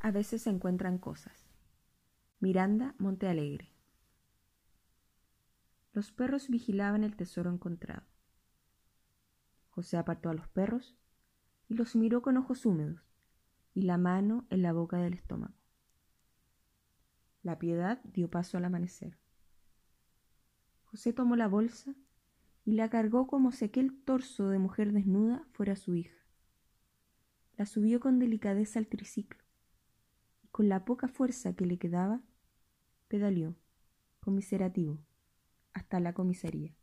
A veces se encuentran cosas. Miranda Montealegre. Los perros vigilaban el tesoro encontrado. José apartó a los perros y los miró con ojos húmedos y la mano en la boca del estómago. La piedad dio paso al amanecer. José tomó la bolsa y la cargó como si aquel torso de mujer desnuda fuera su hija. La subió con delicadeza al triciclo con la poca fuerza que le quedaba, pedaleó, conmiserativo, hasta la comisaría.